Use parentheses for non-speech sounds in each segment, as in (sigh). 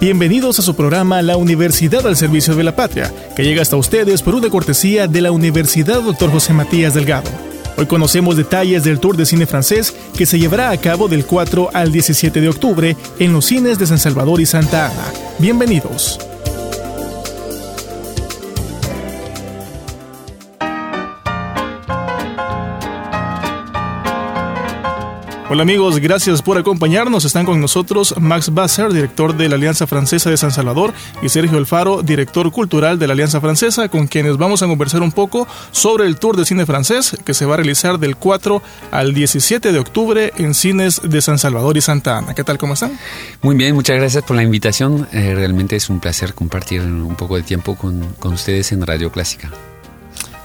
Bienvenidos a su programa La Universidad al Servicio de la Patria, que llega hasta ustedes por una cortesía de la Universidad Dr. José Matías Delgado. Hoy conocemos detalles del Tour de Cine Francés que se llevará a cabo del 4 al 17 de octubre en los cines de San Salvador y Santa Ana. Bienvenidos. Hola amigos, gracias por acompañarnos. Están con nosotros Max Basser, director de la Alianza Francesa de San Salvador, y Sergio Alfaro, director cultural de la Alianza Francesa, con quienes vamos a conversar un poco sobre el Tour de Cine Francés que se va a realizar del 4 al 17 de octubre en cines de San Salvador y Santa Ana. ¿Qué tal? ¿Cómo están? Muy bien, muchas gracias por la invitación. Eh, realmente es un placer compartir un poco de tiempo con, con ustedes en Radio Clásica.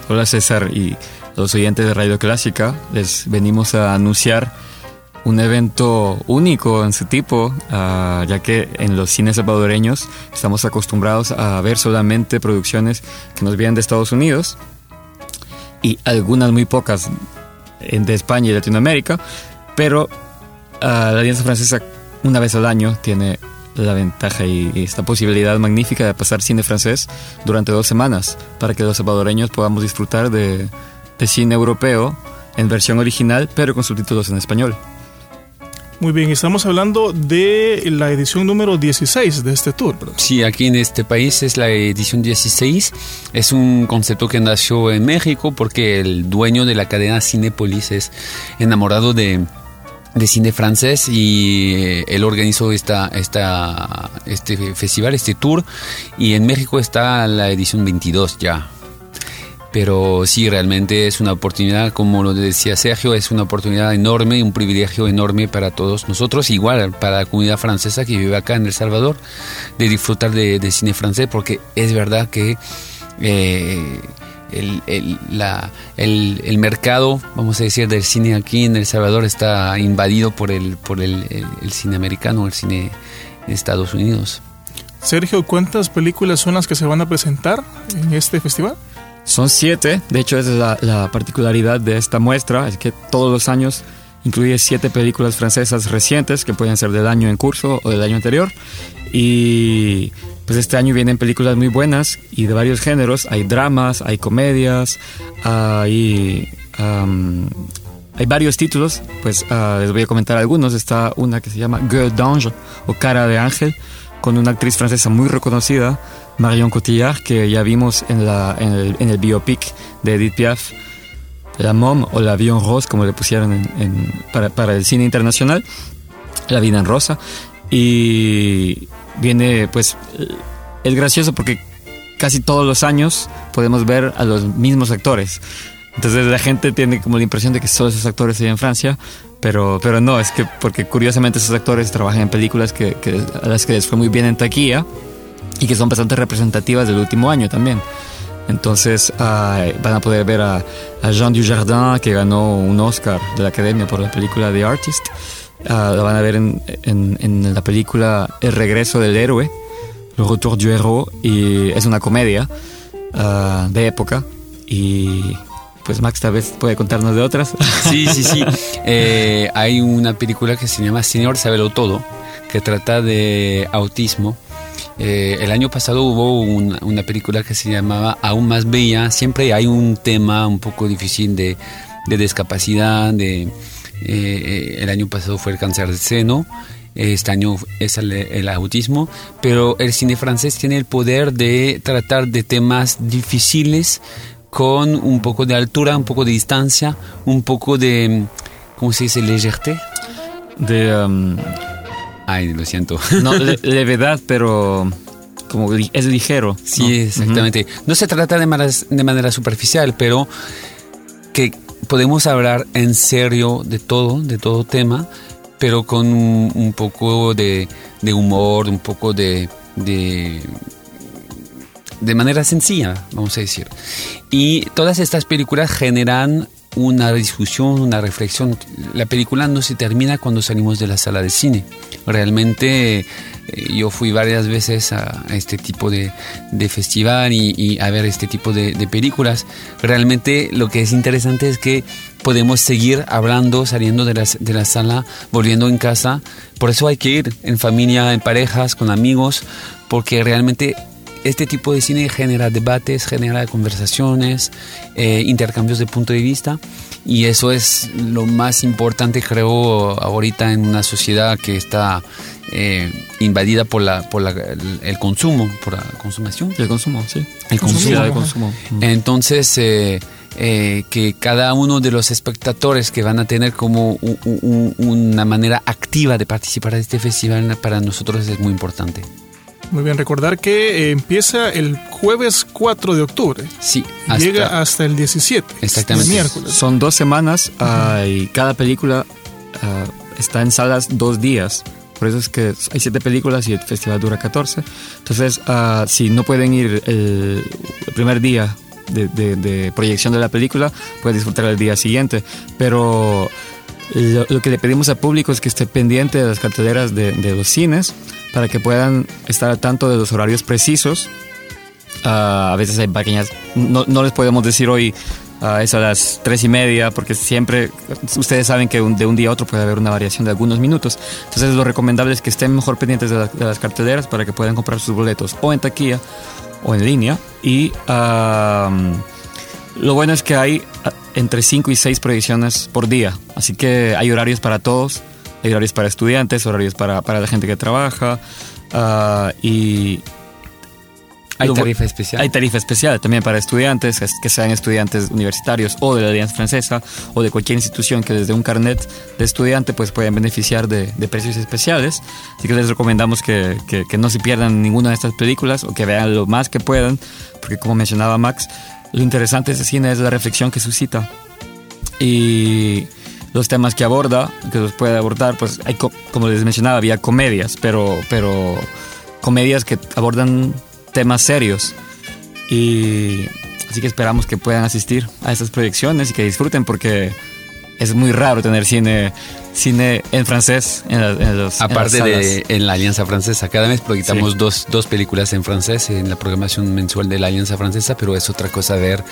Hola César y los oyentes de Radio Clásica. Les venimos a anunciar un evento único en su tipo, ah, ya que en los cines salvadoreños estamos acostumbrados a ver solamente producciones que nos vienen de Estados Unidos y algunas muy pocas de España y Latinoamérica, pero ah, la Alianza Francesa una vez al año tiene la ventaja y esta posibilidad magnífica de pasar cine francés durante dos semanas para que los salvadoreños podamos disfrutar de, de cine europeo en versión original pero con subtítulos en español. Muy bien, estamos hablando de la edición número 16 de este tour. Sí, aquí en este país es la edición 16. Es un concepto que nació en México porque el dueño de la cadena Cinepolis es enamorado de, cine francés y eh, él organizó esta, esta, este festival, este tour y en México está la edición 22 ya pero sí, realmente es una oportunidad, como lo decía Sergio, es una oportunidad enorme, un privilegio enorme para todos nosotros, igual para la comunidad francesa que vive acá en El Salvador, de disfrutar de, cine francés, porque es verdad que eh, el, la, el, mercado, vamos a decir, del cine aquí en El Salvador está invadido por el, por el, el cine americano, el cine de Estados Unidos. Sergio, ¿cuántas películas son las que se van a presentar en este festival? Son siete, de hecho es la, particularidad de esta muestra, es que todos los años incluye siete películas francesas recientes que pueden ser del año en curso o del año anterior. Y pues este año vienen películas muy buenas y de varios géneros. Hay dramas, hay comedias, hay, hay varios títulos. Pues ah, les voy a comentar algunos. Está una que se llama Gueule d'Ange o Cara de Ángel con una actriz francesa muy reconocida Marion Cotillard, que ya vimos en, la, en, el, en biopic de Edith Piaf, La Mom o La Vie Rose, como le pusieron en, para, para, el cine internacional, La vida en rosa. Y viene, pues, es gracioso porque casi todos los años podemos ver a los mismos actores. Entonces la gente tiene como la impresión de que solo esos actores hay en Francia, pero, pero no, es que porque curiosamente esos actores trabajan en películas que, que, a las que les fue muy bien en taquilla y que son bastante representativas del último año también. Entonces van a poder ver a, Jean Dujardin, que ganó un Oscar de la Academia por la película The Artist. la van a ver en, en, la película El regreso del héroe, Le Retour du héros, y es una comedia de época. Y pues Max tal vez puede contarnos de otras. (laughs) Sí, sí, sí. Eh, hay una película que se llama Señor Sabelo Todo, que trata de autismo eh, el año pasado hubo una película que se llamaba Aún más bella. Siempre hay un tema un poco difícil de, discapacidad. De, eh, el año pasado fue el cáncer de seno. Este año es el, autismo. Pero el cine francés tiene el poder de tratar de temas difíciles con un poco de altura, un poco de distancia, un poco de. ¿Cómo se dice? Legerté. De. Um, Ay, lo siento. (laughs) No, levedad, pero como es ligero. Sí, ¿no? exactamente. No se trata de, de manera superficial, pero que podemos hablar en serio de todo, de todo tema, pero con un, un poco de, de humor, un poco de, de, de manera sencilla, vamos a decir. Y todas estas películas generan una discusión, una reflexión. La película no se termina cuando salimos de la sala de cine. Realmente eh, yo fui varias veces a, este tipo de, de festival y, y a ver este tipo de, de películas. Realmente lo que es interesante es que podemos seguir hablando, saliendo de la, de la sala, volviendo en casa. Por eso hay que ir en familia, en parejas, con amigos, porque realmente este tipo de cine genera debates, genera conversaciones, eh, intercambios de punto de vista y eso es lo más importante creo ahorita en una sociedad que está eh, invadida por la por la, el, el consumo, por la consumación. El consumo, sí. El consumo. De consumo. Entonces, eh, eh, que cada uno de los espectadores que van a tener como una manera activa de participar de este festival para nosotros es muy importante. Muy bien, recordar que eh, empieza el jueves 4 de octubre. Sí, Llega hasta el 17. Exactamente. El miércoles. Son dos semanas ah, y cada película ah, está en salas dos días. Por eso es que hay siete películas y el festival dura 14. Entonces, ah, si no pueden ir el, el primer día de, de- de proyección de la película, pueden disfrutar el día siguiente. Pero lo, lo que le pedimos al público es que esté pendiente de las carteleras de, de los cines para que puedan estar al tanto de los horarios precisos Ah, a veces hay pequeñas, no, no les podemos decir hoy ah, es a las tres y media, porque siempre, ustedes saben que de un día a otro puede haber una variación de algunos minutos. Entonces lo recomendable es que estén mejor pendientes de, la- de las carteleras para que puedan comprar sus boletos o en taquilla o en línea. Y lo bueno es que hay ah, entre 5 y 6 proyecciones por día, así que hay horarios para todos. Hay horarios para estudiantes, horarios para, para la gente que trabaja. ah, y, Hay Lo tarifa especial. hay tarifa especial también para estudiantes, que- sean estudiantes universitarios o de la Alianza Francesa o de cualquier institución que desde un carnet de estudiante pues puedan beneficiar de, de precios especiales. Así que les recomendamos que, que- que no se pierdan ninguna de estas películas o que vean lo más que puedan, porque como mencionaba Max, lo interesante de ese cine es la reflexión que suscita y los temas que aborda, que los puede abordar, pues hay, co- como les mencionaba, había comedias, pero, pero comedias que abordan temas serios. Y así que esperamos que puedan asistir a estas proyecciones y que disfruten porque es muy raro tener cine, cine en francés en, la- en los en Aparte las de en la Alianza Francesa, cada mes proyectamos Sí. dos, dos películas en francés en la programación mensual de la Alianza Francesa, pero es otra cosa ver,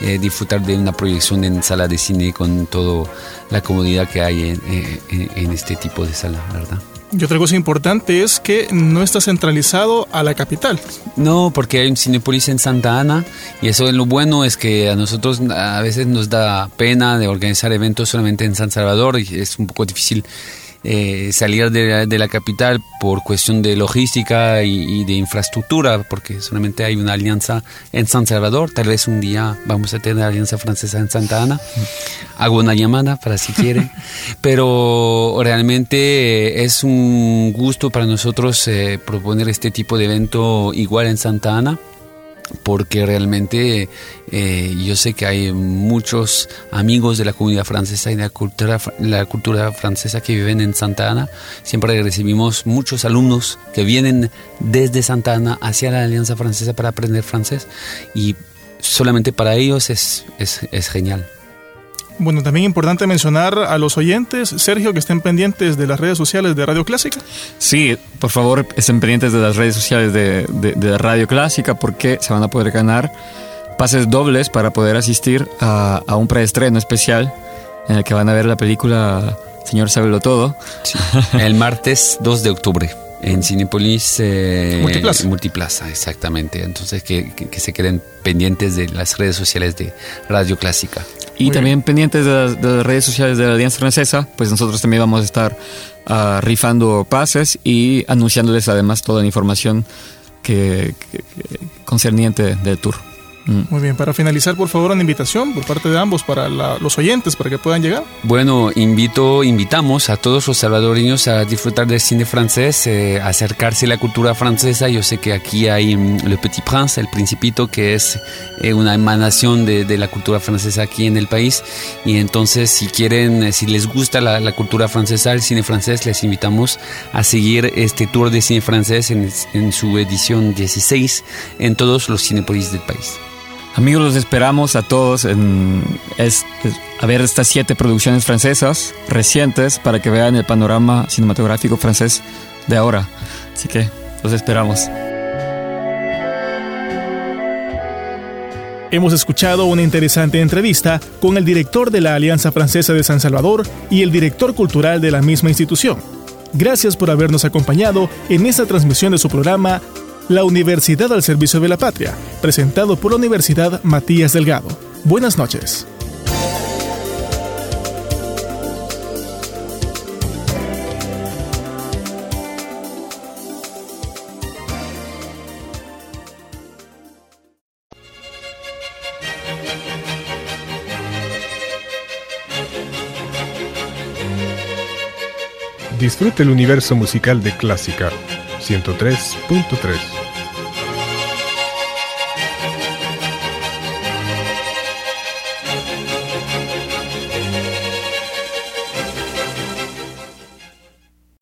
eh, disfrutar de una proyección en sala de cine con toda la comodidad que hay en, eh, en- en este tipo de sala, ¿verdad? Y otra cosa importante es que no está centralizado a la capital. No, porque hay un Cinepolis en Santa Ana y eso es lo bueno es que a nosotros a veces nos da pena de organizar eventos solamente en San Salvador y es un poco difícil eh, salir de la, de la capital por cuestión de logística y, y de infraestructura, porque solamente hay una alianza en San Salvador. Tal vez un día vamos a tener alianza francesa en Santa Ana. Hago una llamada para si quiere. (laughs) Pero realmente eh, es un gusto para nosotros eh, proponer este tipo de evento igual en Santa Ana porque realmente eh, yo sé que hay muchos amigos de la comunidad francesa y de la cultura, la cultura francesa que viven en Santa Ana. Siempre recibimos muchos alumnos que vienen desde Santa Ana hacia la Alianza Francesa para aprender francés y solamente para ellos es, es, es genial. Bueno, también importante mencionar a los oyentes, Sergio, que estén pendientes de las redes sociales de Radio Clásica. Sí, por favor, estén pendientes de las redes sociales de, de- de Radio Clásica porque se van a poder ganar pases dobles para poder asistir a, a un preestreno especial en el que van a ver la película Señor Sábelo Todo. Sí. El martes 2 de octubre en Cinepolis eh, Multiplaza. Multiplaza, exactamente. Entonces que, que- que se queden pendientes de las redes sociales de Radio Clásica. Y Muy también pendientes de las, de las redes sociales de la Alianza Francesa, pues nosotros también vamos a estar ah, rifando pases y anunciándoles además toda la información que, que- que- concerniente del tour. Mm. Muy bien, para finalizar, por favor, una invitación por parte de ambos para la- los oyentes para que puedan llegar. Bueno, invito, invitamos a todos los salvadoreños a disfrutar del cine francés, eh, acercarse a la cultura francesa. Yo sé que aquí hay mm, Le Petit Prince, El Principito, que es eh, una emanación de, de la cultura francesa aquí en el país. Y entonces, si quieren, eh, si les gusta la, la cultura francesa, el cine francés, les invitamos a seguir este tour de cine francés en, en su edición 16 en todos los cinepolis del país. Amigos, los esperamos a todos en, a ver estas siete producciones francesas recientes para que vean el panorama cinematográfico francés de ahora. Así que los esperamos. Hemos escuchado una interesante entrevista con el director de la Alianza Francesa de San Salvador y el director cultural de la misma institución. Gracias por habernos acompañado en esta transmisión de su programa La Universidad al Servicio de la Patria, presentado por la Universidad Matías Delgado. Buenas noches. Disfrute el universo musical de Clásica 103.3.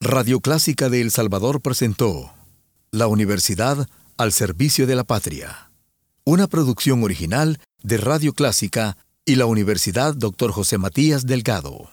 Radio Clásica de El Salvador presentó La Universidad al Servicio de la Patria, una producción original de Radio Clásica y la Universidad Dr. José Matías Delgado.